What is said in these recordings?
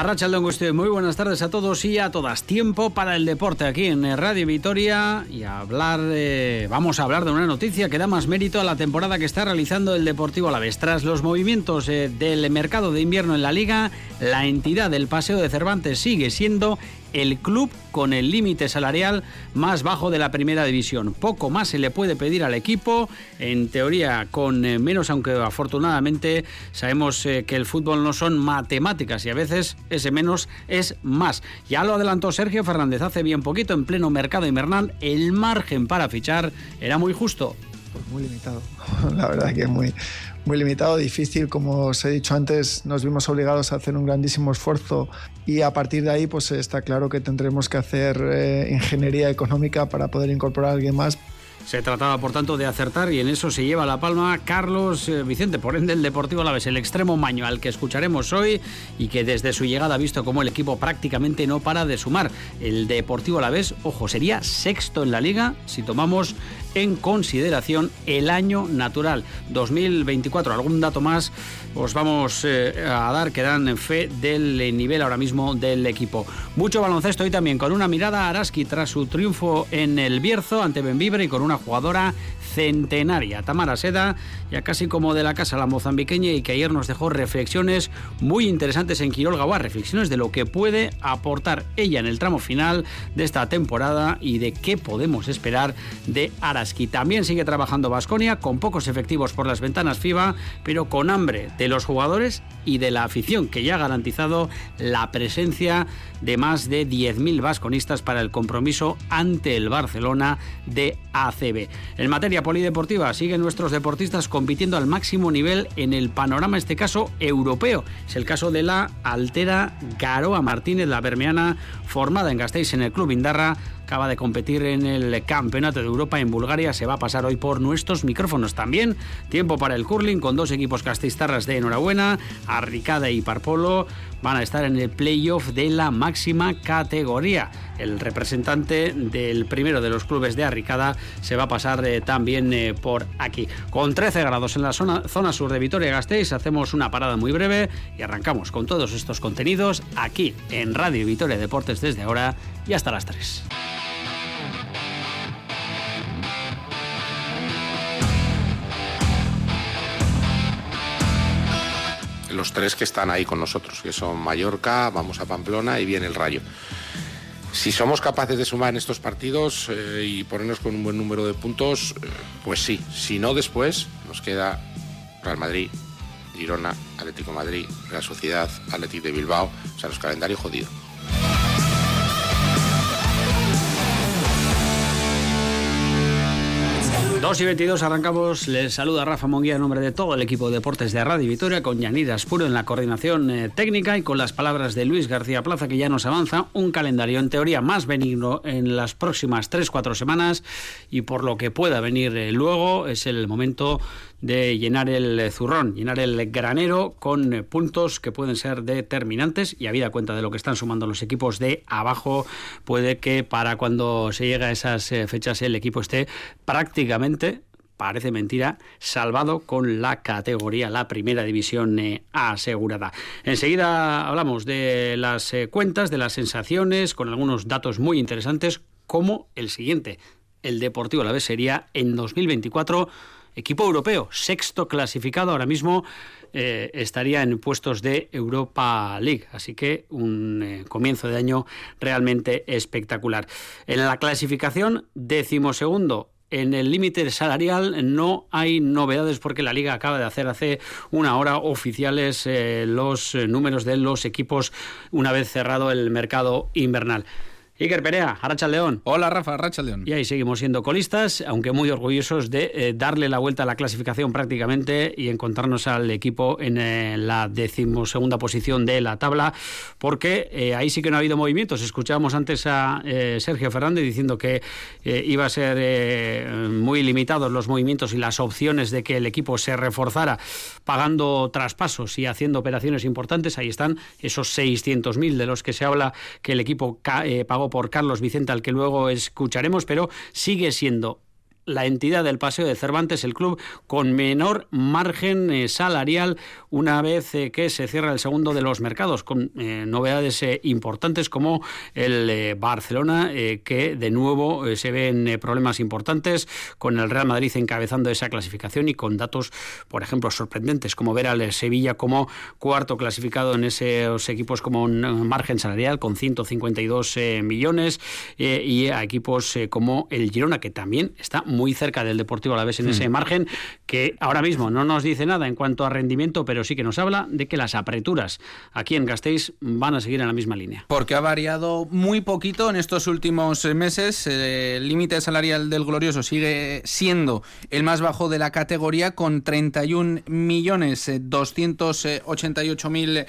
Arracha usted muy buenas tardes a todos y a todas. Tiempo para el deporte aquí en Radio Vitoria y hablar, vamos a hablar de una noticia que da más mérito a la temporada que está realizando el Deportivo Alavés. Tras los movimientos eh, del mercado de invierno en la liga, la entidad del Paseo de Cervantes sigue siendo el club con el límite salarial más bajo de la primera división. Poco más se le puede pedir al equipo, en teoría con eh, menos, aunque afortunadamente sabemos eh, que el fútbol no son matemáticas y a veces ese menos es más. Ya lo adelantó Sergio Fernández hace bien poquito en pleno mercado invernal, el margen para fichar era muy justo. Pues muy limitado, la verdad que es muy, muy limitado, difícil, como os he dicho antes, nos vimos obligados a hacer un grandísimo esfuerzo y a partir de ahí pues está claro que tendremos que hacer eh, ingeniería económica para poder incorporar a alguien más se trataba, por tanto, de acertar y en eso se lleva la palma Carlos eh, Vicente, por ende el Deportivo Alavés, el extremo maño al que escucharemos hoy y que desde su llegada ha visto cómo el equipo prácticamente no para de sumar. El Deportivo Alavés, ojo, sería sexto en la liga si tomamos en consideración el año natural 2024. Algún dato más os vamos eh, a dar que dan fe del nivel ahora mismo del equipo. Mucho baloncesto y también con una mirada a Araski tras su triunfo en el Bierzo ante Benvibre y con una jugadora centenaria. Tamara Seda, ya casi como de la casa la mozambiqueña y que ayer nos dejó reflexiones muy interesantes en Quirol reflexiones de lo que puede aportar ella en el tramo final de esta temporada y de qué podemos esperar de Araski. También sigue trabajando Vasconia con pocos efectivos por las ventanas FIBA, pero con hambre de los jugadores y de la afición que ya ha garantizado la presencia de más de 10.000 vasconistas para el compromiso ante el Barcelona de ACB. En materia polideportiva, siguen nuestros deportistas compitiendo al máximo nivel en el panorama, este caso europeo. Es el caso de la altera Garoa Martínez, la bermeana, formada en Gasteiz en el Club Indarra, acaba de competir en el Campeonato de Europa en Bulgaria, se va a pasar hoy por nuestros micrófonos también. Tiempo para el curling con dos equipos casteiztarras de enhorabuena, Arricada y Parpolo van a estar en el playoff de la máxima categoría. El representante del primero de los clubes de Arricada se va a pasar eh, también eh, por aquí. Con 13 grados en la zona, zona sur de Vitoria-Gasteiz hacemos una parada muy breve y arrancamos con todos estos contenidos aquí en Radio Vitoria Deportes desde ahora y hasta las 3. Los tres que están ahí con nosotros, que son Mallorca, vamos a Pamplona y viene el Rayo. Si somos capaces de sumar en estos partidos eh, y ponernos con un buen número de puntos, eh, pues sí. Si no, después nos queda Real Madrid, Girona, Atlético Madrid, Real Sociedad, Atlético de Bilbao. O sea, los calendarios jodidos. 2 y 22 arrancamos. Les saluda Rafa Monguía en nombre de todo el equipo de deportes de Radio Vitoria, con Yanira Spuro en la coordinación eh, técnica y con las palabras de Luis García Plaza, que ya nos avanza un calendario en teoría más benigno en las próximas 3-4 semanas y por lo que pueda venir eh, luego es el momento de llenar el zurrón, llenar el granero con eh, puntos que pueden ser determinantes y habida cuenta de lo que están sumando los equipos de abajo, puede que para cuando se llegue a esas eh, fechas el equipo esté prácticamente parece mentira, salvado con la categoría, la primera división eh, asegurada. Enseguida hablamos de las cuentas, de las sensaciones, con algunos datos muy interesantes, como el siguiente. El Deportivo La Vez sería en 2024 equipo europeo, sexto clasificado ahora mismo, eh, estaría en puestos de Europa League. Así que un eh, comienzo de año realmente espectacular. En la clasificación, decimosegundo. En el límite salarial no hay novedades porque la liga acaba de hacer hace una hora oficiales eh, los números de los equipos una vez cerrado el mercado invernal. Iker Perea, Aracha León. Hola Rafa, Aracha León. Y ahí seguimos siendo colistas, aunque muy orgullosos de eh, darle la vuelta a la clasificación prácticamente y encontrarnos al equipo en eh, la decimosegunda posición de la tabla, porque eh, ahí sí que no ha habido movimientos. Escuchábamos antes a Sergio Fernández diciendo que iba a ser muy limitados los movimientos y las opciones de que el equipo se reforzara pagando traspasos y haciendo operaciones importantes. Ahí están esos 600.000 de los que se habla que el equipo pagó por Carlos Vicente, al que luego escucharemos, pero sigue siendo la entidad del Paseo de Cervantes, el club con menor margen eh, salarial una vez eh, que se cierra el segundo de los mercados, con eh, novedades importantes como el Barcelona, que de nuevo se ven problemas importantes con el Real Madrid encabezando esa clasificación y con datos, por ejemplo, sorprendentes, como ver al Sevilla como cuarto clasificado en esos equipos como un margen salarial con 152 millones y a equipos como el Girona, que también está muy cerca del Deportivo a la vez en ese mm. margen, que ahora mismo no nos dice nada en cuanto a rendimiento, pero sí que nos habla de que las apreturas aquí en Gasteiz van a seguir en la misma línea. Porque ha variado muy poquito en estos últimos meses. El límite salarial del Glorioso sigue siendo el más bajo de la categoría con 31 millones 288 mil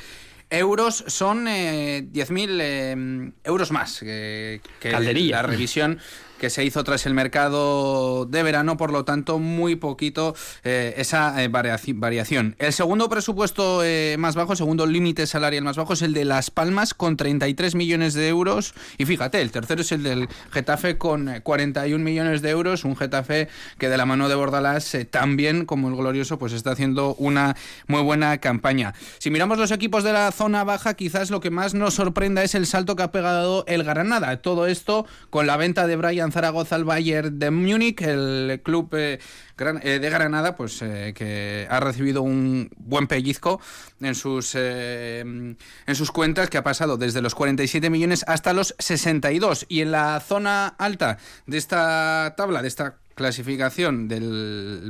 euros son 10.000 eh, euros más que, que la revisión que se hizo tras el mercado de verano, por lo tanto, muy poquito eh, esa eh, variación. El segundo presupuesto eh, más bajo, segundo límite salarial más bajo, es el de Las Palmas con 33 millones de euros. Y fíjate, el tercero es el del Getafe con 41 millones de euros, un Getafe que de la mano de Bordalás, también como el Glorioso, pues está haciendo una muy buena campaña. Si miramos los equipos de la zona baja, quizás lo que más nos sorprenda es el salto que ha pegado el Granada. Todo esto con la venta de Brian Zaragoza al Bayern de Múnich, el club eh, eh, de Granada, pues eh, que ha recibido un buen pellizco en sus en sus cuentas, que ha pasado desde los 47 millones hasta los 62. Y en la zona alta de esta tabla, de esta clasificación de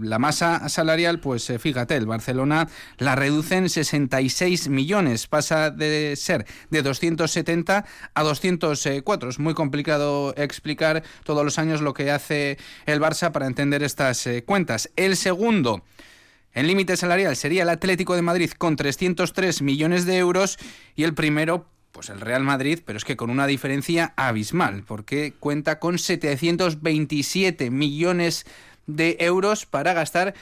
la masa salarial, pues eh, fíjate, el Barcelona la reduce en 66 millones, pasa de ser de 270 a 204. Es muy complicado explicar todos los años lo que hace el Barça para entender estas eh, cuentas. El segundo en límite salarial sería el Atlético de Madrid con 303 millones de euros y el primero pues el Real Madrid, pero es que con una diferencia abismal, porque cuenta con 727 millones de euros para gastar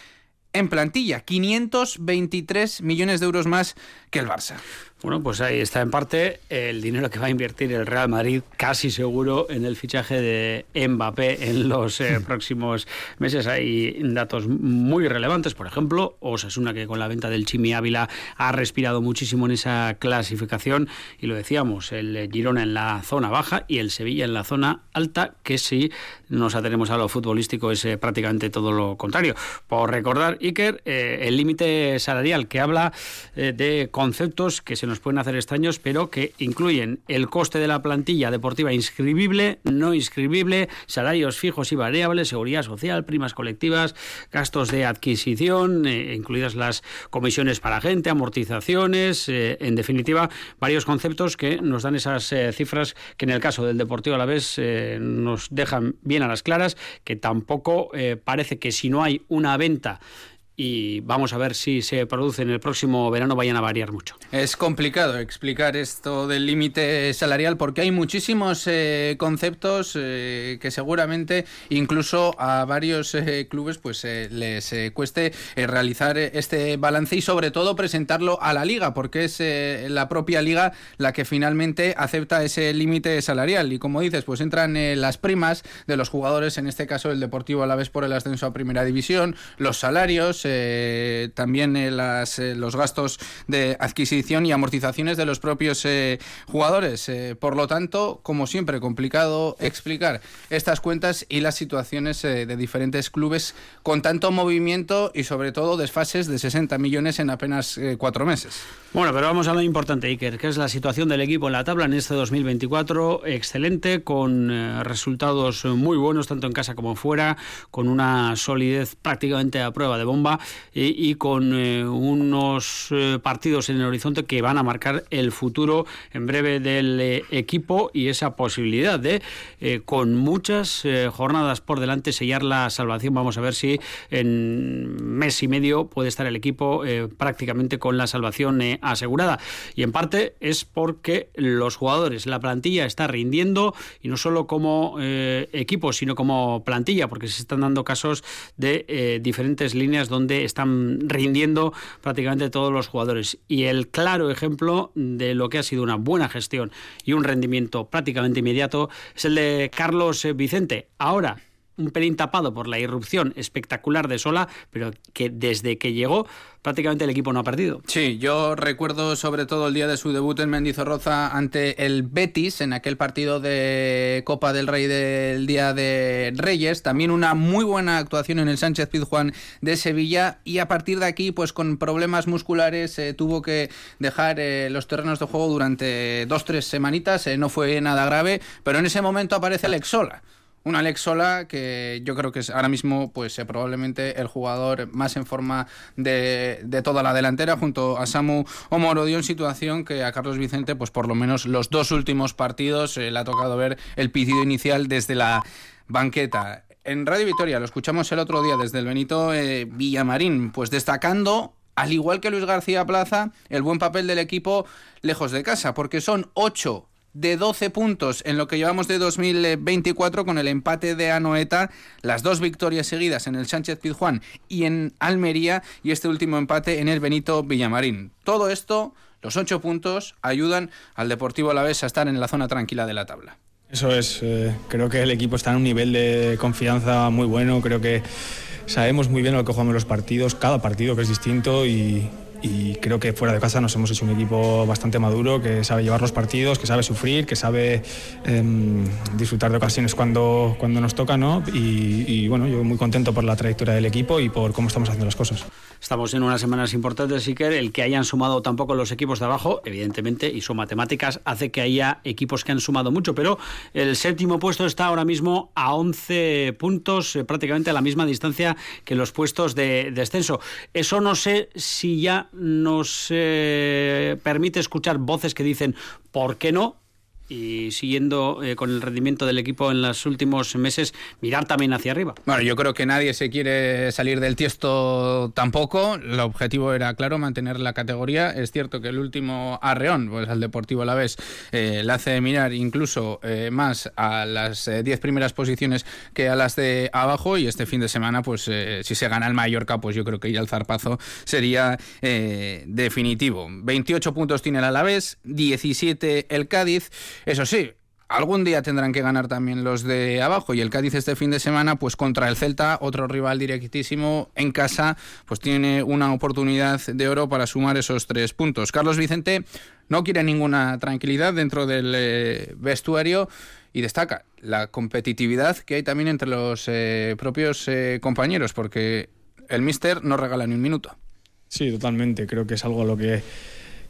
en plantilla, 523 millones de euros más que el Barça. Bueno, pues ahí está en parte el dinero que va a invertir el Real Madrid, casi seguro, en el fichaje de Mbappé en los eh, próximos meses. Hay datos muy relevantes, por ejemplo, Osasuna, que con la venta del Chimi Ávila ha respirado muchísimo en esa clasificación, y lo decíamos, el Girona en la zona baja y el Sevilla en la zona alta, que si nos atenemos a lo futbolístico es eh, prácticamente todo lo contrario. Por recordar, Iker, eh, el límite salarial que habla de conceptos que se nos pueden hacer extraños, pero que incluyen el coste de la plantilla deportiva inscribible, no inscribible, salarios fijos y variables, seguridad social, primas colectivas, gastos de adquisición, eh, incluidas las comisiones para gente, amortizaciones, eh, en definitiva, varios conceptos que nos dan esas eh, cifras que en el caso del Deportivo a la vez nos dejan bien a las claras, que tampoco parece que si no hay una venta y vamos a ver si se produce en el próximo verano vayan a variar mucho. Es complicado explicar esto del límite salarial porque hay muchísimos eh, conceptos eh, que seguramente incluso a varios eh, clubes pues les cueste realizar este balance y sobre todo presentarlo a la liga porque es la propia liga la que finalmente acepta ese límite salarial y como dices pues entran las primas de los jugadores en este caso el Deportivo a la vez por el ascenso a Primera División los salarios eh, también eh, las, eh, los gastos de adquisición y amortizaciones de los propios jugadores. por lo tanto, como siempre, complicado explicar estas cuentas y las situaciones de diferentes clubes con tanto movimiento y sobre todo desfases de 60 millones en apenas cuatro meses. Bueno, pero vamos a lo importante, Iker, que es la situación del equipo en la tabla en este 2024. Excelente, con resultados muy buenos tanto en casa como fuera, con una solidez prácticamente a prueba de bomba y, con unos partidos en el horizonte que van a marcar el futuro en breve del equipo y esa posibilidad de, con muchas jornadas por delante, sellar la salvación. Vamos a ver si en mes y medio puede estar el equipo prácticamente con la salvación asegurada. Y en parte es porque los jugadores, la plantilla está rindiendo y no solo como eh, equipo, sino como plantilla, porque se están dando casos de eh, diferentes líneas donde están rindiendo prácticamente todos los jugadores. Y el claro ejemplo de lo que ha sido una buena gestión y un rendimiento prácticamente inmediato es el de Carlos Vicente. Ahora, un pelín tapado por la irrupción espectacular de Sola, pero que desde que llegó prácticamente el equipo no ha perdido. Sí, yo recuerdo sobre todo el día de su debut en Mendizorroza ante el Betis en aquel partido de Copa del Rey del Día de Reyes, también una muy buena actuación en el Sánchez Pizjuán de Sevilla. Y a partir de aquí pues con problemas musculares eh, tuvo que dejar eh, los terrenos de juego durante dos tres semanitas, eh, no fue nada grave, pero en ese momento aparece Alex Sola un Alex Sola que yo creo que es ahora mismo pues eh, probablemente el jugador más en forma de, toda la delantera junto a Samu Omorodio en situación que a Carlos Vicente pues por lo menos los dos últimos partidos eh, le ha tocado ver el pitido inicial desde la banqueta. En Radio Victoria lo escuchamos el otro día desde el Benito eh, Villamarín pues destacando al igual que Luis García Plaza, el buen papel del equipo lejos de casa, porque son ocho de 12 puntos en lo que llevamos de 2024 con el empate de Anoeta, las dos victorias seguidas en el Sánchez Pizjuán y en Almería y este último empate en el Benito Villamarín. Todo esto, los ocho puntos, ayudan al Deportivo Alavés a estar en la zona tranquila de la tabla. Eso es, eh, creo que el equipo está en un nivel de confianza muy bueno, creo que sabemos muy bien lo que jugamos los partidos, cada partido que es distinto y, y creo que fuera de casa nos hemos hecho un equipo bastante maduro que sabe llevar los partidos, que sabe sufrir, que sabe em, disfrutar de ocasiones cuando, cuando nos toca, ¿no? Y, bueno, yo muy contento por la trayectoria del equipo y por cómo estamos haciendo las cosas. Estamos en unas semanas importantes, que el que hayan sumado tampoco los equipos de abajo, evidentemente, y son matemáticas, hace que haya equipos que han sumado mucho, pero el séptimo puesto está ahora mismo a 11 puntos, eh, prácticamente a la misma distancia que los puestos de descenso. Eso no sé si ya nos eh, permite escuchar voces que dicen, ¿por qué no? Y siguiendo eh, con el rendimiento del equipo en los últimos meses, mirar también hacia arriba. Bueno, yo creo que nadie se quiere salir del tiesto tampoco. El objetivo era, claro, mantener la categoría. Es cierto que el último arreón, pues al Deportivo a eh, le hace mirar incluso eh, más a las 10 primeras posiciones que a las de abajo. Y este fin de semana, pues si se gana el Mallorca, pues yo creo que ya el zarpazo sería definitivo. 28 puntos tiene el Alavés, 17 el Cádiz. Eso sí, algún día tendrán que ganar también los de abajo. Y el Cádiz este fin de semana pues contra el Celta otro rival directísimo en casa pues tiene una oportunidad de oro para sumar esos tres puntos. Carlos Vicente no quiere ninguna tranquilidad dentro del eh, vestuario y destaca la competitividad que hay también entre los eh, propios eh, compañeros porque el Mister no regala ni un minuto. Sí totalmente. Creo que es algo a lo que,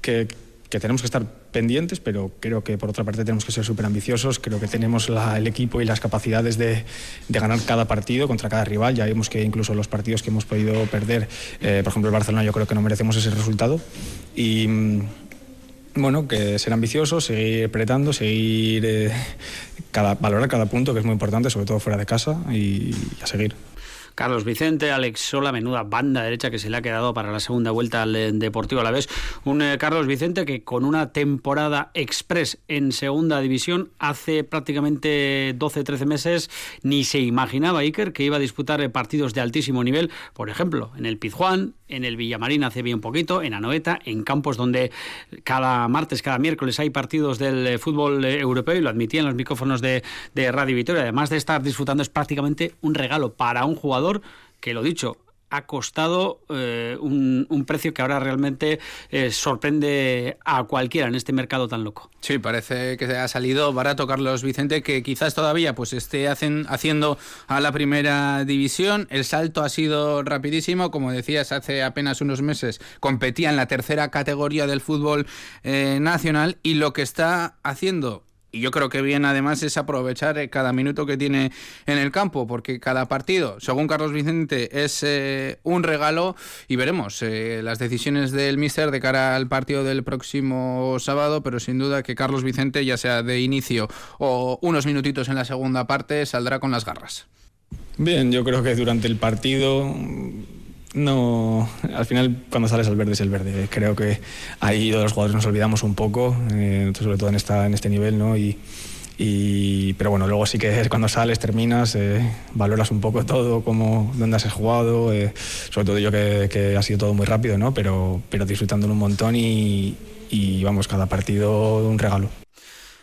que que tenemos que estar pendientes, pero creo que por otra parte tenemos que ser súper ambiciosos. Creo que tenemos el equipo y las capacidades de, ganar cada partido contra cada rival. Ya vimos que incluso los partidos que hemos podido perder, eh, por ejemplo el Barcelona, yo creo que no merecemos ese resultado. Y mm, bueno, que ser ambiciosos, seguir apretando, seguir eh, cada, valorar cada punto, que es muy importante, sobre todo fuera de casa, y a seguir. Carlos Vicente, Alex Sola, menuda banda derecha que se le ha quedado para la segunda vuelta al eh, Deportivo a la vez. Un eh, Carlos Vicente que con una temporada express en segunda división hace prácticamente 12-13 meses ni se imaginaba Iker que iba a disputar eh, partidos de altísimo nivel, por ejemplo, en el Pizjuán, en el Villamarín hace bien poquito, en Anoeta, en campos donde cada martes, cada miércoles hay partidos del fútbol europeo y lo admitían los micrófonos de, de Radio Victoria. Además de estar disfrutando es prácticamente un regalo para un jugador que lo dicho, ha costado eh, un, precio que ahora realmente eh, sorprende a cualquiera en este mercado tan loco. Sí, parece que ha salido barato Carlos Vicente, que quizás todavía pues esté haciendo a la primera división. El salto ha sido rapidísimo, como decías, hace apenas unos meses competía en la tercera categoría del fútbol eh, nacional y lo que está haciendo y yo creo que bien además es aprovechar eh, cada minuto que tiene en el campo, porque cada partido, según Carlos Vicente, es eh, un regalo y veremos eh, las decisiones del míster de cara al partido del próximo sábado, pero sin duda que Carlos Vicente, ya sea de inicio o unos minutitos en la segunda parte, saldrá con las garras. Bien, yo creo que durante el partido no, al final cuando sales al verde es el verde. Creo que ahí los jugadores nos olvidamos un poco, eh, sobre todo en, esta, en este nivel, ¿no? Y, pero bueno, luego sí que es cuando sales, terminas, eh, valoras un poco todo, cómo, dónde has jugado, eh, sobre todo yo que, que, ha sido todo muy rápido, ¿no? pero, pero disfrutándolo un montón y, y vamos, cada partido un regalo.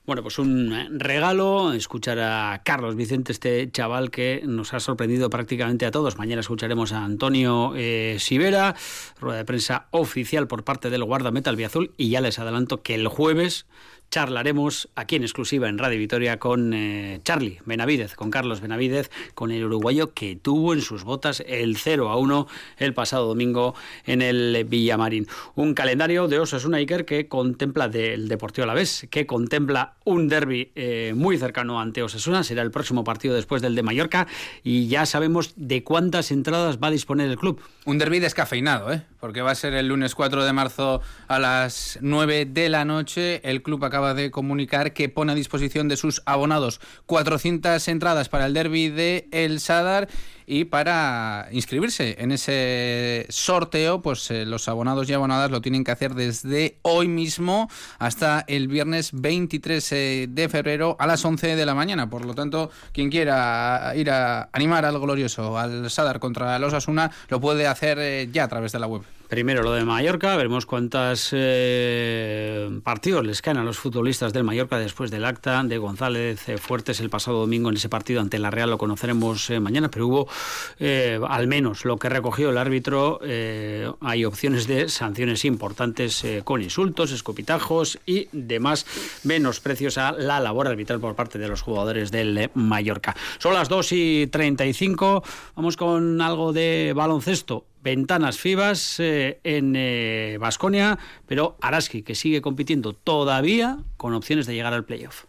Bueno, pues un eh, regalo escuchar a Carlos Vicente, este chaval que nos ha sorprendido prácticamente a todos. Mañana escucharemos a Antonio eh, Sivera, rueda de prensa oficial por parte del guardameta albiazul y ya les adelanto que el jueves charlaremos aquí en exclusiva en Radio Vitoria con eh, Charlie Benavidez, con Carlos Benavidez, con el uruguayo que tuvo en sus botas el 0 a 1 el pasado domingo en el Villamarín. Un calendario de Osasuna Iker que contempla del Deportivo a la vez, que contempla un derby eh, muy cercano ante Osasuna, será el próximo partido después del de Mallorca y ya sabemos de cuántas entradas va a disponer el club. Un derby descafeinado, ¿eh? porque va a ser el lunes 4 de marzo a las 9 de la noche. El club acaba de comunicar que pone a disposición de sus abonados 400 entradas para el derby de El Sadar y para inscribirse en ese sorteo, pues eh, los abonados y abonadas lo tienen que hacer desde hoy mismo hasta el viernes 23 eh, de febrero a las 11 de la mañana. Por lo tanto, quien quiera ir a animar al glorioso, al Sadar contra los Asuna, lo puede hacer eh, ya a través de la web. Primero lo de Mallorca, veremos cuántos eh, partidos les caen a los futbolistas del Mallorca después del acta de González eh, Fuertes el pasado domingo en ese partido ante la Real, lo conoceremos eh, mañana, pero hubo al menos lo que recogió el árbitro, hay opciones de sanciones importantes con insultos, escopitajos y demás menosprecios a la labor arbitral por parte de los jugadores del Mallorca. Son las 2 y 35, vamos con algo de baloncesto ventanas FIBAS eh, en Vasconia, eh, pero Araski que sigue compitiendo todavía con opciones de llegar al playoff.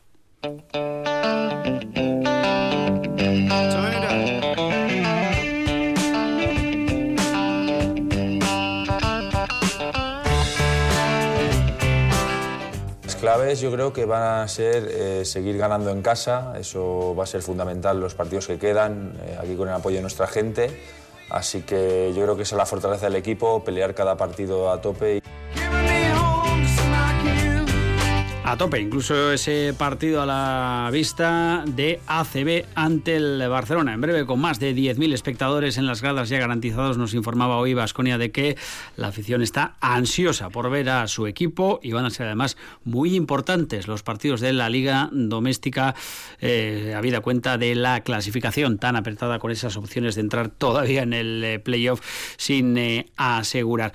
Las claves yo creo que van a ser eh, seguir ganando en casa, eso va a ser fundamental los partidos que quedan, eh, aquí con el apoyo de nuestra gente. Así que yo creo que esa es la fortaleza del equipo, pelear cada partido a tope. A tope, incluso ese partido a la vista de ACB ante el Barcelona. En breve, con más de 10.000 espectadores en las gradas ya garantizados, nos informaba hoy Vasconia de que la afición está ansiosa por ver a su equipo y van a ser además muy importantes los partidos de la Liga Doméstica, eh, habida cuenta de la clasificación tan apretada con esas opciones de entrar todavía en el eh, playoff sin eh, asegurar.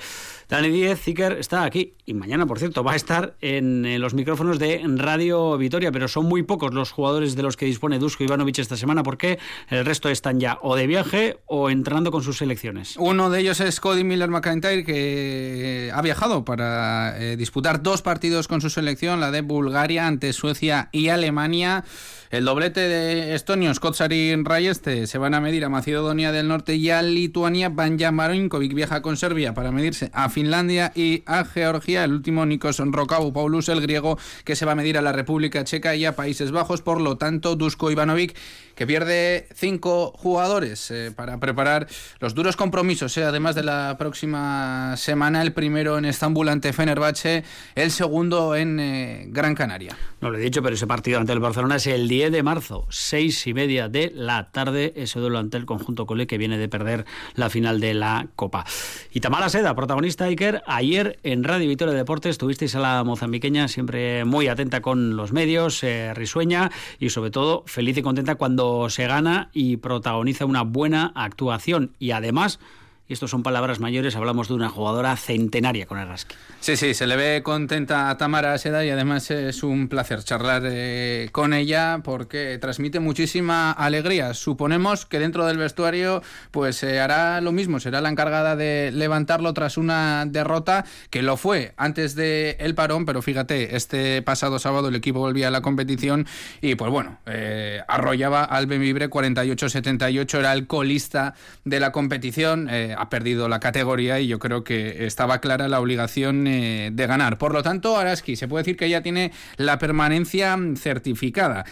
Dani Díez, Zicker, está aquí y mañana, por cierto, va a estar en, los micrófonos de Radio Vitoria, pero son muy pocos los jugadores de los que dispone Dusko Ivanovic esta semana porque el resto están ya o de viaje o entrenando con sus selecciones. Uno de ellos es Cody Miller McIntyre, que ha viajado para eh, disputar dos partidos con su selección, la de Bulgaria ante Suecia y Alemania. El doblete de estonios Kotsari Rayeste se van a medir a Macedonia del Norte y a Lituania. Banja Marinkovic viaja con Serbia para medirse a Finlandia y a Georgia. El último Nikos Rokabu Paulus, el griego, que se va a medir a la República Checa y a Países Bajos. Por lo tanto, Dusko Ivanovic, que pierde cinco jugadores eh, para preparar los duros compromisos, eh, además de la próxima semana. El primero en Estambul ante Fenerbahce, el segundo en eh, Gran Canaria. No lo he dicho, pero ese partido ante el Barcelona es el 10 de marzo, seis y media de la tarde, ese duelo ante el conjunto Cole que viene de perder la final de la Copa. Y Tamara Seda, protagonista Iker, ayer en Radio Victoria Deportes tuvisteis a la mozambiqueña siempre muy atenta con los medios, risueña y sobre todo feliz y contenta cuando se gana y protagoniza una buena actuación. Y además y estos son palabras mayores, hablamos de una jugadora centenaria con Araski. Sí, sí, se le ve contenta a Tamara Seda y además es un placer charlar eh, con ella porque transmite muchísima alegría. Suponemos que dentro del vestuario pues eh, hará lo mismo, será la encargada de levantarlo tras una derrota que lo fue antes del el parón, pero fíjate, este pasado sábado el equipo volvía a la competición y pues bueno, eh, arrollaba al Benvibre 48-78, era el colista de la competición, ha perdido la categoría y yo creo que estaba clara la obligación eh, de ganar. Por lo tanto, Araski se puede decir que ya tiene la permanencia certificada.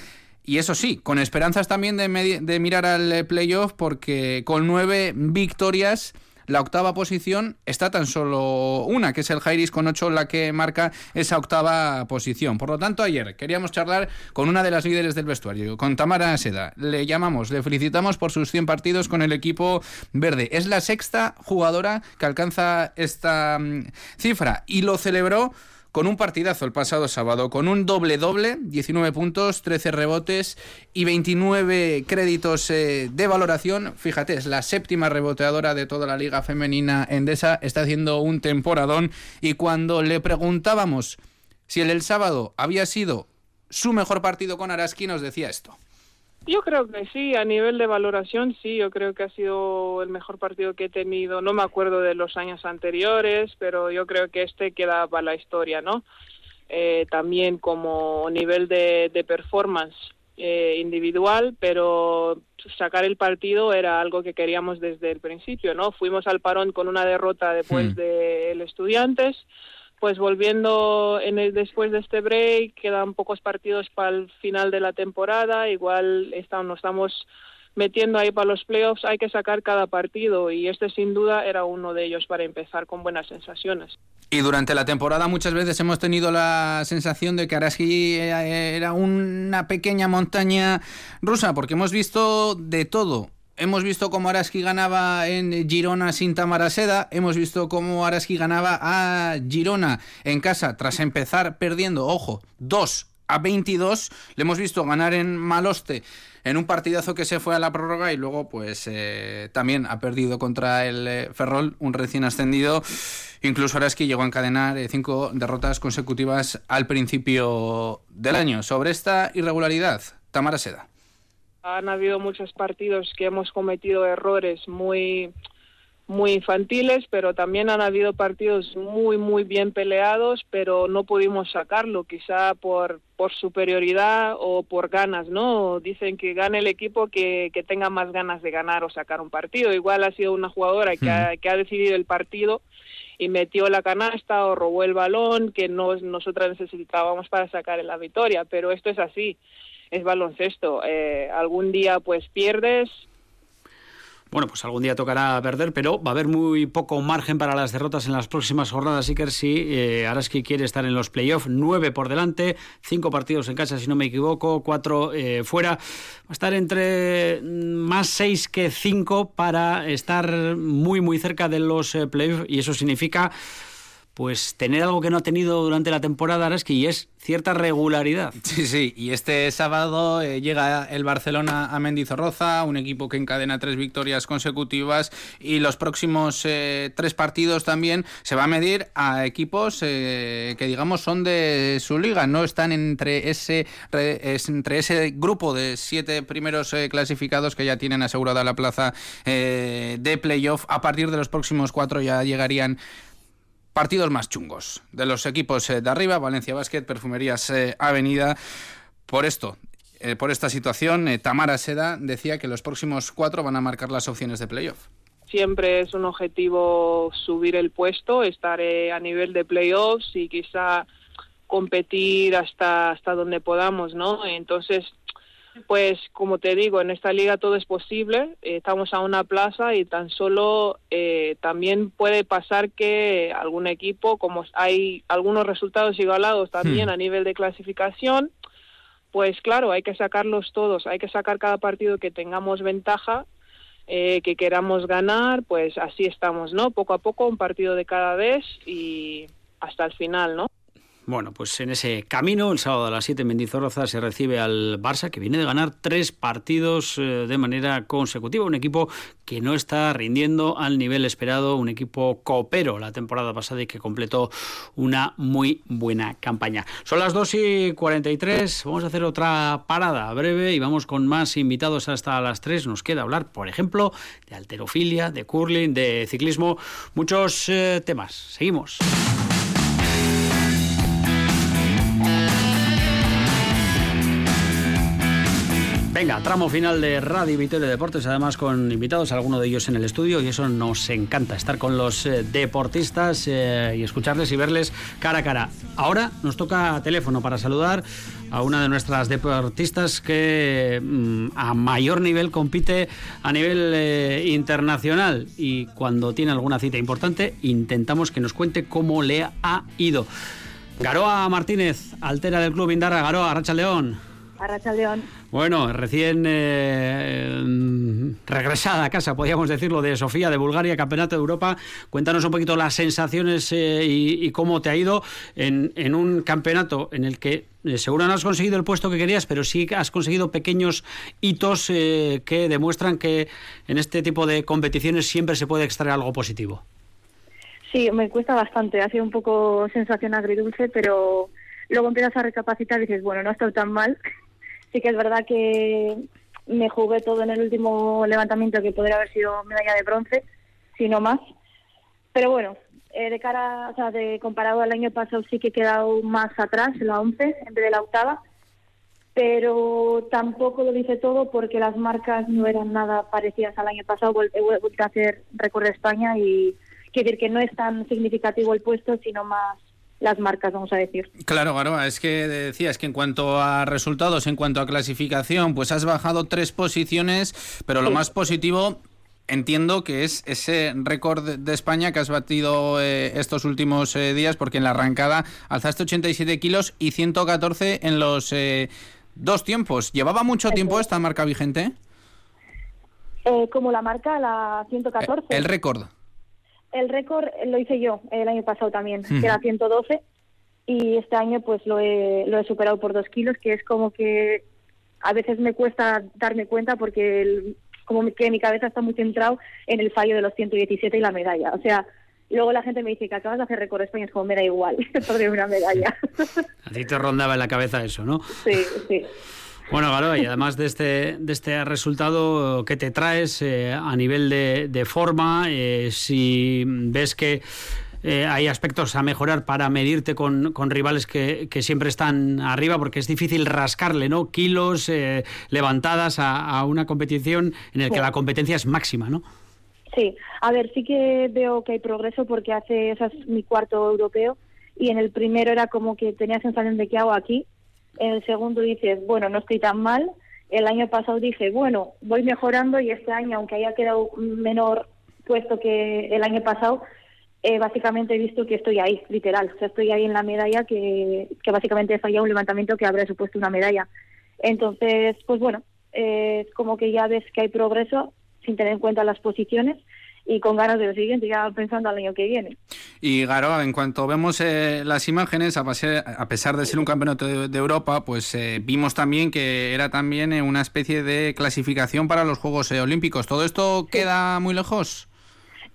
Y eso sí, con esperanzas también de, de mirar al eh, playoff porque con nueve victorias la octava posición está tan solo una, que es el Jairis con ocho, la que marca esa octava posición. Por lo tanto, ayer queríamos charlar con una de las líderes del vestuario, con Tamara Seda. Le llamamos, le felicitamos por sus 100 partidos con el equipo verde. Es la sexta jugadora que alcanza esta mm, cifra y lo celebró con un partidazo el pasado sábado, con un doble-doble, 19 puntos, 13 rebotes y 29 créditos eh, de valoración. Fíjate, es la séptima reboteadora de toda la liga femenina endesa, está haciendo un temporadón y cuando le preguntábamos si el del sábado había sido su mejor partido con Araski, nos decía esto. Yo creo que sí, a nivel de valoración sí, yo creo que ha sido el mejor partido que he tenido. No me acuerdo de los años anteriores, pero yo creo que este queda para la historia, ¿no? Eh, también como nivel de, performance eh, individual, pero sacar el partido era algo que queríamos desde el principio, ¿no? Fuimos al parón con una derrota después hmm. del Estudiantes pues volviendo en el, después de este break, quedan pocos partidos para el final de la temporada, igual estamos, nos estamos metiendo ahí para los playoffs, hay que sacar cada partido y este sin duda era uno de ellos para empezar con buenas sensaciones. Y durante la temporada muchas veces hemos tenido la sensación de que Araski era una pequeña montaña rusa, porque hemos visto de todo Hemos visto cómo Araski ganaba en Girona sin Tamaraseda. Hemos visto cómo Araski ganaba a Girona en casa tras empezar perdiendo, ojo, 2 a 22. Le hemos visto ganar en Maloste en un partidazo que se fue a la prórroga y luego pues eh, también ha perdido contra el eh, Ferrol, un recién ascendido. Incluso Araski llegó a encadenar eh, cinco derrotas consecutivas al principio del año. Sobre esta irregularidad, Tamara Seda. Han habido muchos partidos que hemos cometido errores muy muy infantiles, pero también han habido partidos muy, muy bien peleados, pero no pudimos sacarlo, quizá por, por superioridad o por ganas, ¿no? Dicen que gane el equipo que, que tenga más ganas de ganar o sacar un partido. Igual ha sido una jugadora que, ha, que ha decidido el partido y metió la canasta o robó el balón que nos, nosotras necesitábamos para sacar la victoria, pero esto es así es baloncesto. Eh, algún día pues pierdes. Bueno, pues algún día tocará perder, pero va a haber muy poco margen para las derrotas en las próximas jornadas. Iker, si eh, Araski quiere estar en los playoffs, nueve por delante, cinco partidos en casa, si no me equivoco, cuatro eh, fuera. Va a estar entre mm, más seis que cinco para estar muy, muy cerca de los playoffs, y eso significa pues tener algo que no ha tenido durante la temporada Araski y es cierta regularidad. Sí, sí, y este sábado eh, llega el Barcelona a Mendizorroza, un equipo que encadena tres victorias consecutivas y los próximos eh, tres partidos también se va a medir a equipos eh, que digamos son de su liga, no están entre ese, entre ese grupo de siete primeros clasificados que ya tienen asegurada la plaza de playoff. A partir de los próximos cuatro ya llegarían partidos más chungos de los equipos eh, de arriba, Valencia Basket, Perfumerías eh, Avenida. Por esto, eh, por esta situación, Tamara Seda decía que los próximos cuatro van a marcar las opciones de playoff. Siempre es un objetivo subir el puesto, estar a nivel de playoffs y quizá competir hasta hasta donde podamos, ¿no? Entonces pues como te digo, en esta liga todo es posible, eh, estamos a una plaza y tan solo eh, también puede pasar que algún equipo, como hay algunos resultados igualados también hmm. a nivel de clasificación, pues claro, hay que sacarlos todos, hay que sacar cada partido que tengamos ventaja, eh, que queramos ganar, pues así estamos, ¿no? Poco a poco, un partido de cada vez y hasta el final, ¿no? Bueno, pues en ese camino, el sábado a las 7 en Mendizorroza se recibe al Barça, que viene de ganar tres partidos eh, de manera consecutiva. Un equipo que no está rindiendo al nivel esperado, un equipo coopero la temporada pasada y que completó una muy buena campaña. Son las 2 y 43, vamos a hacer otra parada breve y vamos con más invitados hasta las 3. Nos queda hablar, por ejemplo, de alterofilia, de curling, de ciclismo, muchos eh, temas. Seguimos. Venga, tramo final de Radio Vitoria Deportes, además con invitados, algunos de ellos en el estudio, y eso nos encanta, estar con los eh, deportistas eh, y escucharles y verles cara a cara. Ahora nos toca teléfono para saludar a una de nuestras deportistas que mm, a mayor nivel compite a nivel eh, internacional y cuando tiene alguna cita importante intentamos que nos cuente cómo le ha ido. Garoa Martínez, altera del Club Indarra, Garoa, Racha León. Arracha León. Bueno, recién eh, regresada a casa, podríamos decirlo, de Sofía, de Bulgaria, Campeonato de Europa. Cuéntanos un poquito las sensaciones eh, y, cómo te ha ido en, un campeonato en el que eh, seguro no has conseguido el puesto que querías, pero sí has conseguido pequeños hitos que demuestran que en este tipo de competiciones siempre se puede extraer algo positivo. Sí, me cuesta bastante. Ha sido un poco sensación agridulce, pero luego empiezas a recapacitar y dices, bueno, no ha estado tan mal Sí que es verdad que me jugué todo en el último levantamiento que podría haber sido medalla de bronce, si no más. Pero bueno, eh, de cara, o sea, de comparado al año pasado sí que he quedado más atrás, en la 11 en vez de la octava. Pero tampoco lo dice todo porque las marcas no eran nada parecidas al año pasado. He vuelto a hacer récord de España y quiere decir que no es tan significativo el puesto, sino más las marcas, vamos a decir. Claro, Garoa, es que decías que en cuanto a resultados, en cuanto a clasificación, pues has bajado tres posiciones, pero lo más positivo entiendo que es ese récord de España que has batido eh, estos últimos eh, días, porque en la arrancada alzaste 87 kilos y 114 en los eh, dos tiempos. ¿Llevaba mucho tiempo esta marca vigente? como la marca, la 114. El récord. El récord lo hice yo el año pasado también, que era 112, y este año pues lo he, lo he superado por dos kilos, que es como que a veces me cuesta darme cuenta porque como que mi cabeza está muy centrado en el fallo de los 117 y la medalla. O sea, luego la gente me dice que acabas de hacer récord España, es como me da igual, de una medalla. A ti te rondaba en la cabeza eso, ¿no? Sí, sí. Bueno, Garo, y además de este, de este resultado, ¿qué te traes eh, a nivel de, forma? Eh, si ves que eh, hay aspectos a mejorar para medirte con, rivales que, siempre están arriba, porque es difícil rascarle, ¿no? Kilos, levantadas a, una competición en la que la competencia es máxima, ¿no? Sí, a ver, sí que veo que hay progreso porque hace, ese es mi cuarto europeo y en el primero era como que tenía sensación de que hago aquí el segundo dices, bueno, no estoy tan mal. El año pasado dije, bueno, voy mejorando y este año, aunque haya quedado menor puesto que el año pasado, eh, básicamente he visto que estoy ahí, literal. O sea, estoy ahí en la medalla que, básicamente he un levantamiento que habría supuesto una medalla. Entonces, pues bueno, es como que ya ves que hay progreso sin tener en cuenta las posiciones y con ganas de lo siguiente, ya pensando al año que viene. Y Garo, en cuanto vemos eh, las imágenes, a, pesar de ser un campeonato de, Europa, pues eh, vimos también que era también eh, una especie de clasificación para los Juegos Olímpicos. ¿Todo esto queda muy lejos?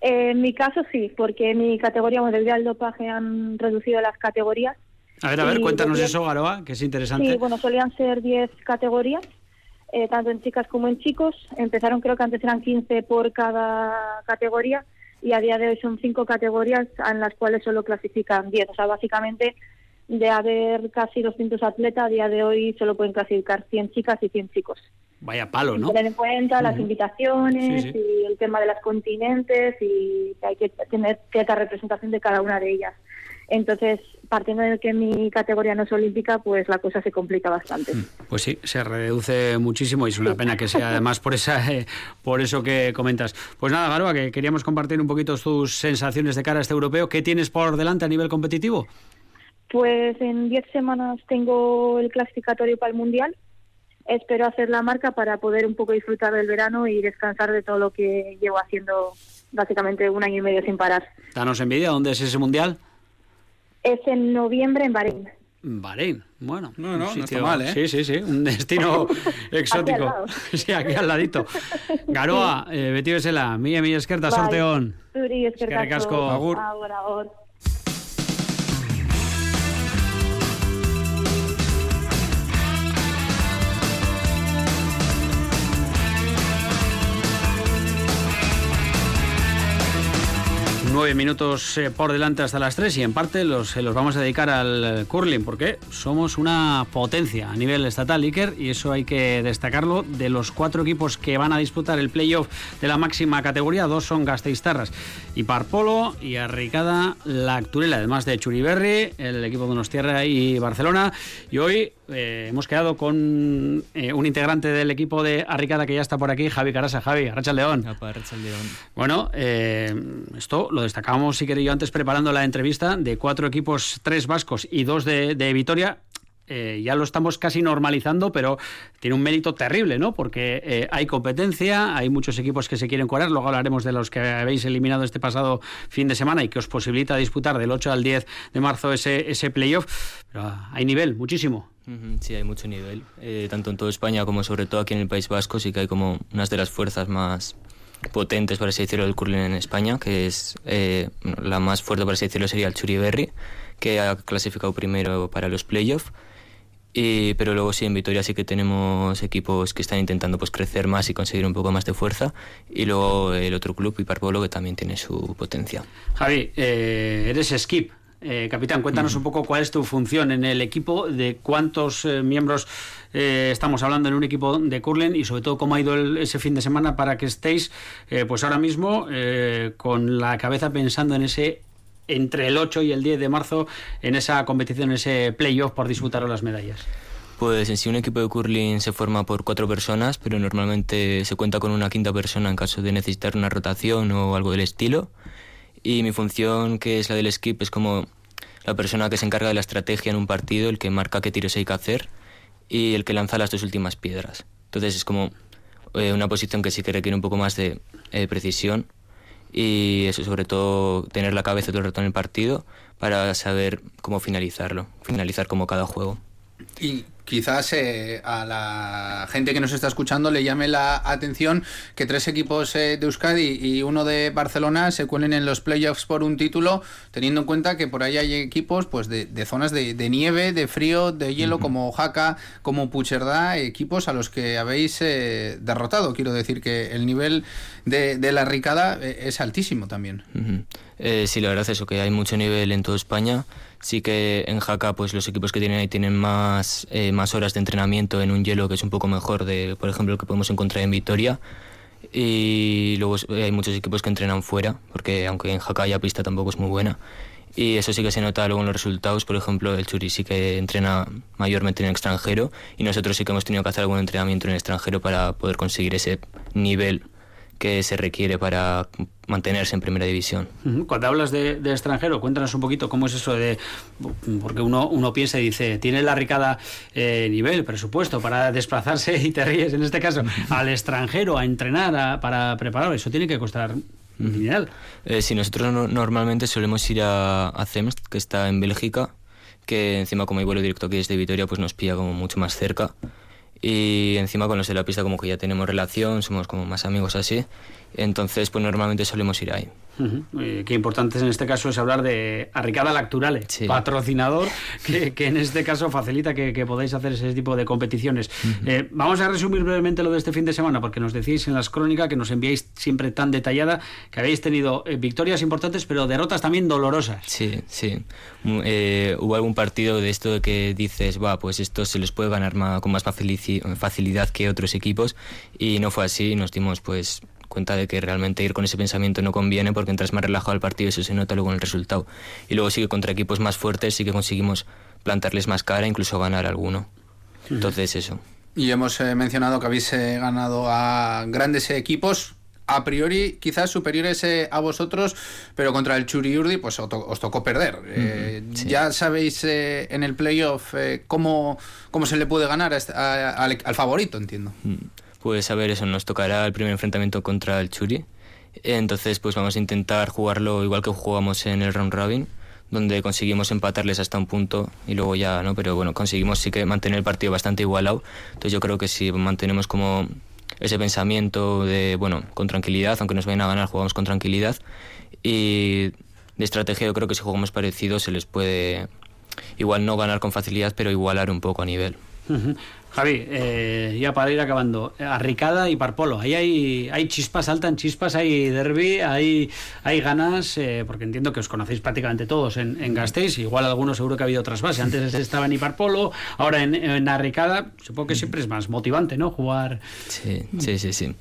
en mi caso sí, porque en mi categoría, debido al dopaje han reducido las categorías. A ver, a ver, cuéntanos eso, Garoa, que es interesante. Sí, bueno, solían ser 10 categorías eh, tanto en chicas como en chicos. Empezaron, creo que antes eran 15 por cada categoría y a día de hoy son cinco categorías en las cuales solo clasifican 10. O sea, básicamente de haber casi 200 atletas, a día de hoy solo pueden clasificar 100 chicas y 100 chicos. Vaya palo, ¿no? Tener en cuenta las invitaciones y el tema de las continentes y que hay que tener cierta representación de cada una de ellas. Entonces, partiendo de que mi categoría no es olímpica, pues la cosa se complica bastante. Mm, pues sí, se reduce muchísimo y es una pena que sea además por esa eh, por eso que comentas. Pues nada, Garoa, que queríamos compartir un poquito tus sensaciones de cara a este europeo. ¿Qué tienes por delante a nivel competitivo? Pues en 10 semanas tengo el clasificatorio para el Mundial. Espero hacer la marca para poder un poco disfrutar del verano y descansar de todo lo que llevo haciendo básicamente un año y medio sin parar. Danos envidia, ¿dónde es ese Mundial? Es en noviembre en Bahrein. Bahrein, bueno. No, no, un no está mal, ¿eh? Sí, sí, sí, un destino exótico. lado. sí, aquí al ladito. Garoa, eh, beti bezala, mila mila eskerta, Bai. sorte hon. Zuri Eskerrik asko. Agur. Agur, agur. Nueve minutos eh, por delante hasta las tres y en parte los, se los vamos a dedicar al eh, curling porque somos una potencia a nivel estatal, Iker, y eso hay que destacarlo. De los cuatro equipos que van a disputar el playoff de la máxima categoría, dos son Gasteiztarras y Parpolo y Arricada la Acturela, además de Churiberri, el equipo de Donostierra y Barcelona. Y hoy eh, hemos quedado con eh, un integrante del equipo de Arricada que ya está por aquí, Javi Carasa. Javi, Racha León. Bueno, eh, esto lo destacábamos, si quería yo, antes preparando la entrevista de cuatro equipos, tres vascos y dos de, de Vitoria. Eh, ya lo estamos casi normalizando, pero tiene un mérito terrible, ¿no? Porque eh, hay competencia, hay muchos equipos que se quieren curar, luego hablaremos de los que habéis eliminado este pasado fin de semana y que os posibilita disputar del 8 al 10 de marzo ese, ese playoff, hay nivel, muchísimo. Sí, hay mucho nivel, eh, tanto en toda España como sobre todo aquí en el País Vasco, sí que hay como unas de las fuerzas más potentes, por así decirlo, del curling en España, que es eh, la más fuerte, por así decirlo, sería el Churiberri, que ha clasificado primero para los playoffs. Pero luego sí, en Vitoria sí que tenemos equipos que están intentando pues crecer más y conseguir un poco más de fuerza. Y luego el otro club, Iparpolo, que también tiene su potencia. Javi, eh, eres skip. Eh, capitán, cuéntanos un poco cuál es tu función en el equipo, de cuántos eh, miembros eh, estamos hablando en un equipo de curling y sobre todo cómo ha ido el- ese fin de semana para que estéis, pues ahora mismo, con la cabeza pensando en ese entre el 8 y el 10 de marzo, en esa competición, en ese playoff por disputar las medallas. Pues en sí un equipo de curling se forma por cuatro personas, pero normalmente se cuenta con una quinta persona en caso de necesitar una rotación o algo del estilo. Y mi función, que es la del skip, es como la persona que se encarga de la estrategia en un partido, el que marca qué tiros hay que hacer y el que lanza las dos últimas piedras. Entonces es como eh, una posición que sí que requiere un poco más de eh, precisión y eso sobre todo tener la cabeza todo el rato en el partido para saber cómo finalizarlo, finalizar como cada juego. Y quizás eh, a la gente que nos está escuchando le llame la atención que tres equipos eh, de Euskadi y uno de Barcelona se cuelen en los playoffs por un título, teniendo en cuenta que por ahí hay equipos pues de, de zonas de, de nieve, de frío, de hielo, como Jaca, como Pucherdá, equipos a los que habéis eh, derrotado. Quiero decir que el nivel de, de la Ricada eh, es altísimo también. Eh, sí, la verdad es eso, que hay mucho nivel en toda España. Sí que en Jaca, pues los equipos que tienen ahí tienen más, eh, más horas de entrenamiento en un hielo que es un poco mejor de, por ejemplo, el que podemos encontrar en Vitoria. Y luego eh, hay muchos equipos que entrenan fuera, porque aunque en Jaca haya pista tampoco es muy buena. Y eso sí que se nota luego en los resultados. Por ejemplo, el Churi sí que entrena mayormente en el extranjero y nosotros sí que hemos tenido que hacer algún entrenamiento en el extranjero para poder conseguir ese nivel que se requiere para mantenerse en primera división. Cuando hablas de, de extranjero, cuéntanos un poquito cómo es eso de. Porque uno, uno piensa y dice, tiene la ricada eh, nivel, presupuesto para desplazarse y te ríes en este caso al extranjero a entrenar a- para preparar. Eso tiene que costar un dineral. Eh, sí, nosotros no- normalmente solemos ir a, a CEMS, que está en Bélgica, que encima como hay vuelo directo aquí desde Vitoria, pues nos pilla como mucho más cerca. Y encima con los de la pista como que ya tenemos relación, somos como más amigos así. Entonces, pues normalmente solemos ir ahí. Eh, qué importante en este caso es hablar de Arricada Lacturale, patrocinador, que, que en este caso facilita que, que podáis hacer ese tipo de competiciones. Eh, vamos a resumir brevemente lo de este fin de semana, porque nos decís en las crónicas que nos enviáis siempre tan detallada que habéis tenido eh, victorias importantes, pero derrotas también dolorosas. Sí, sí. Eh, hubo algún partido de esto que dices, va, pues esto se les puede ganar con más facilidad que otros equipos y no fue así. Nos dimos pues cuenta de que realmente ir con ese pensamiento no conviene porque entras más relajado al partido y eso se nota luego en el resultado. Y luego sí que contra equipos más fuertes sí que conseguimos plantarles más cara, incluso ganar alguno. Entonces eso. Y hemos eh, mencionado que habéis eh, ganado a grandes equipos, a priori quizás superiores eh, a vosotros, pero contra el Churiurdi pues os, to- os tocó perder. Eh, Ya sabéis eh, en el playoff cómo, cómo se le puede ganar a este- a- al, al favorito, entiendo. Pues a ver, eso nos tocará el primer enfrentamiento contra el Churi. Entonces, pues vamos a intentar jugarlo igual que jugamos en el round robin, donde conseguimos empatarles hasta un punto y luego ya, ¿no? Pero bueno, conseguimos sí que mantener el partido bastante igualado. Entonces yo creo que si mantenemos como ese pensamiento de, bueno, con tranquilidad, aunque nos vayan a ganar, jugamos con tranquilidad. Y de estrategia yo creo que si jugamos parecido se les puede igual no ganar con facilidad, pero igualar un poco a nivel. Javi, eh, ya para ir acabando, Arricada y Parpolo, ahí hay, hay chispas, saltan chispas, hay derby, hay, hay ganas, eh, porque entiendo que os conocéis prácticamente todos en, en Gasteiz, igual algunos seguro que ha habido otras bases, antes estaba en Iparpolo, ahora en, en Arricada, supongo que siempre es más motivante, ¿no? Jugar... Sí, sí, sí, sí.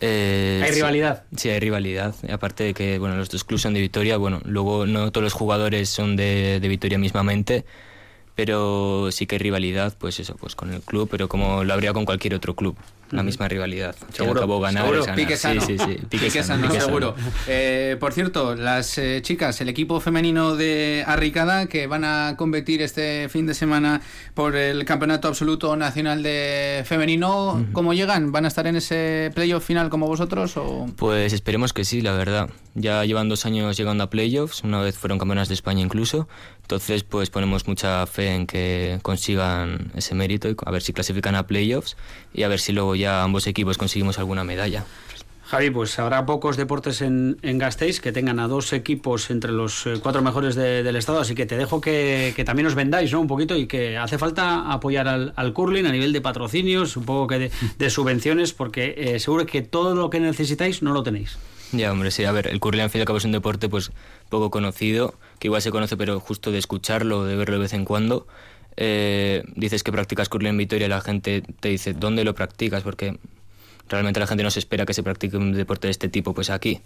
Eh, ¿Hay rivalidad? Sí, hay rivalidad. Aparte de que bueno, los dos clubes son de Vitoria, bueno, luego no todos los jugadores son de, de Vitoria mismamente, pero sí que hay rivalidad, pues eso, pues con el club, pero como lo habría con cualquier otro club, la misma rivalidad. Seguro, acabó ganar, seguro. es ganar. Pique sano. Sí, sí, sí. Pique, sano, pique seguro. Eh, por cierto, las eh, chicas, el equipo femenino de Arricada, que van a competir este fin de semana por el Campeonato Absoluto Nacional de Femenino, ¿cómo llegan? ¿Van a estar en ese playoff final como vosotros? O... Pues esperemos que sí, la verdad. Ya llevan dos años llegando a playoffs, una vez fueron campeonas de España incluso. Entonces, pues ponemos mucha fe en que consigan ese mérito y a ver si clasifican a playoffs y a ver si luego ya ambos equipos conseguimos alguna medalla. Javi, pues habrá pocos deportes en, en Gasteiz que tengan a dos equipos entre los eh, cuatro mejores de- del estado, así que te dejo que, que también os vendáis ¿no? un poquito y que hace falta apoyar al, al curling a nivel de patrocinios, un poco que de, de subvenciones, porque eh, seguro que todo lo que necesitáis no lo tenéis. Ya, hombre, sí, a ver, el curling al fin y al cabo es un deporte pues poco conocido, que igual se conoce, pero justo de escucharlo, de verlo de vez en cuando. Eh, dices que practicas curling en Vitoria y la gente te dice, ¿dónde lo practicas? Porque realmente la gente no se espera que se practique un deporte de este tipo, pues aquí.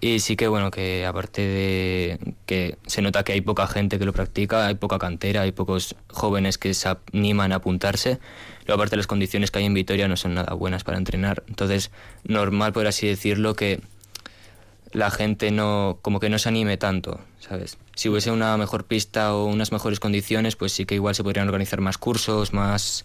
Y sí que, bueno, que aparte de que se nota que hay poca gente que lo practica, hay poca cantera, hay pocos jóvenes que se animan a apuntarse. Luego, aparte, las condiciones que hay en Vitoria no son nada buenas para entrenar. Entonces, normal, por así decirlo, que la gente no como que no se anime tanto, ¿sabes? Si hubiese una mejor pista o unas mejores condiciones, pues sí que igual se podrían organizar más cursos, más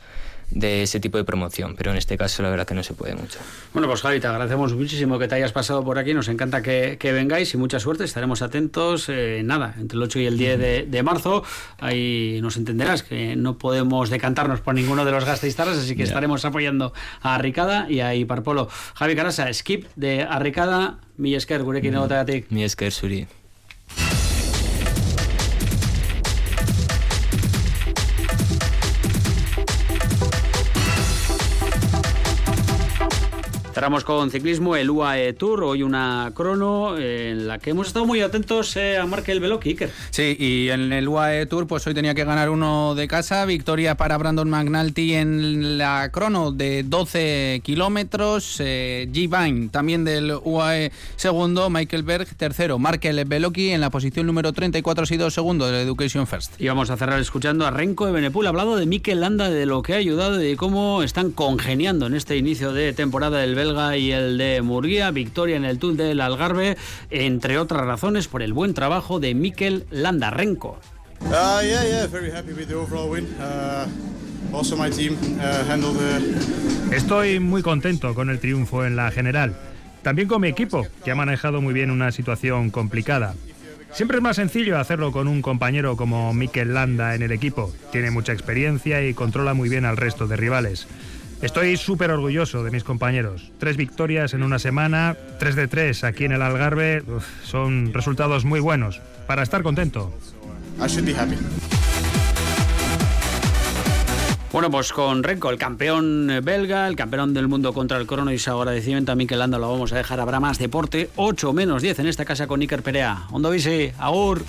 de ese tipo de promoción, pero en este caso la verdad que no se puede mucho. Bueno, pues Javi, te agradecemos muchísimo que te hayas pasado por aquí, nos encanta que, que vengáis y mucha suerte, estaremos atentos, eh, nada, entre el 8 y el 10 de, de marzo, ahí nos entenderás que no podemos decantarnos por ninguno de los gasteiztarras, así que estaremos apoyando a Arricada y a Iparpolo. Javi Carasa, skip de Arricada, mi esker, gurekin egoteagatik. Mi esker zuri. Cerramos con ciclismo, el UAE Tour, hoy una crono en la que hemos estado muy atentos eh, a Markel Veloki, Iker. Sí, y en el UAE Tour, pues hoy tenía que ganar uno de casa. Victoria para Brandon McNulty en la crono de 12 kilómetros. Eh, G. Vine también del UAE segundo. Michael Berg tercero. Markel Beloki en la posición número 34 ha sido segundo del Education First. Y vamos a cerrar escuchando a Renko de Benepul, hablado de Mikel Landa, de lo que ha ayudado y de cómo están congeniando en este inicio de temporada el belga y el de Murguía, victoria en el Tour del Algarve, entre otras razones por el buen trabajo de Mikel Landa Renko. Uh, yeah, yeah, very happy with the overall win. Uh, also, my team uh, the. Estoy muy contento con el triunfo en la general. También con mi equipo, que ha manejado muy bien una situación complicada. Siempre es más sencillo hacerlo con un compañero como Mikel Landa en el equipo. Tiene mucha experiencia y controla muy bien al resto de rivales. Estoy súper orgulloso de mis compañeros. Tres victorias en una semana, tres de tres aquí en el Algarve, uf, son resultados muy buenos. Para estar contento. I should be happy. Bueno, pues con Renko, el campeón belga, el campeón del mundo contra el crono y su agradecimiento a Mikel Landa lo vamos a dejar. Habrá más deporte, 8 menos 10 en esta casa con Iker Perea. Ondo bici, agur.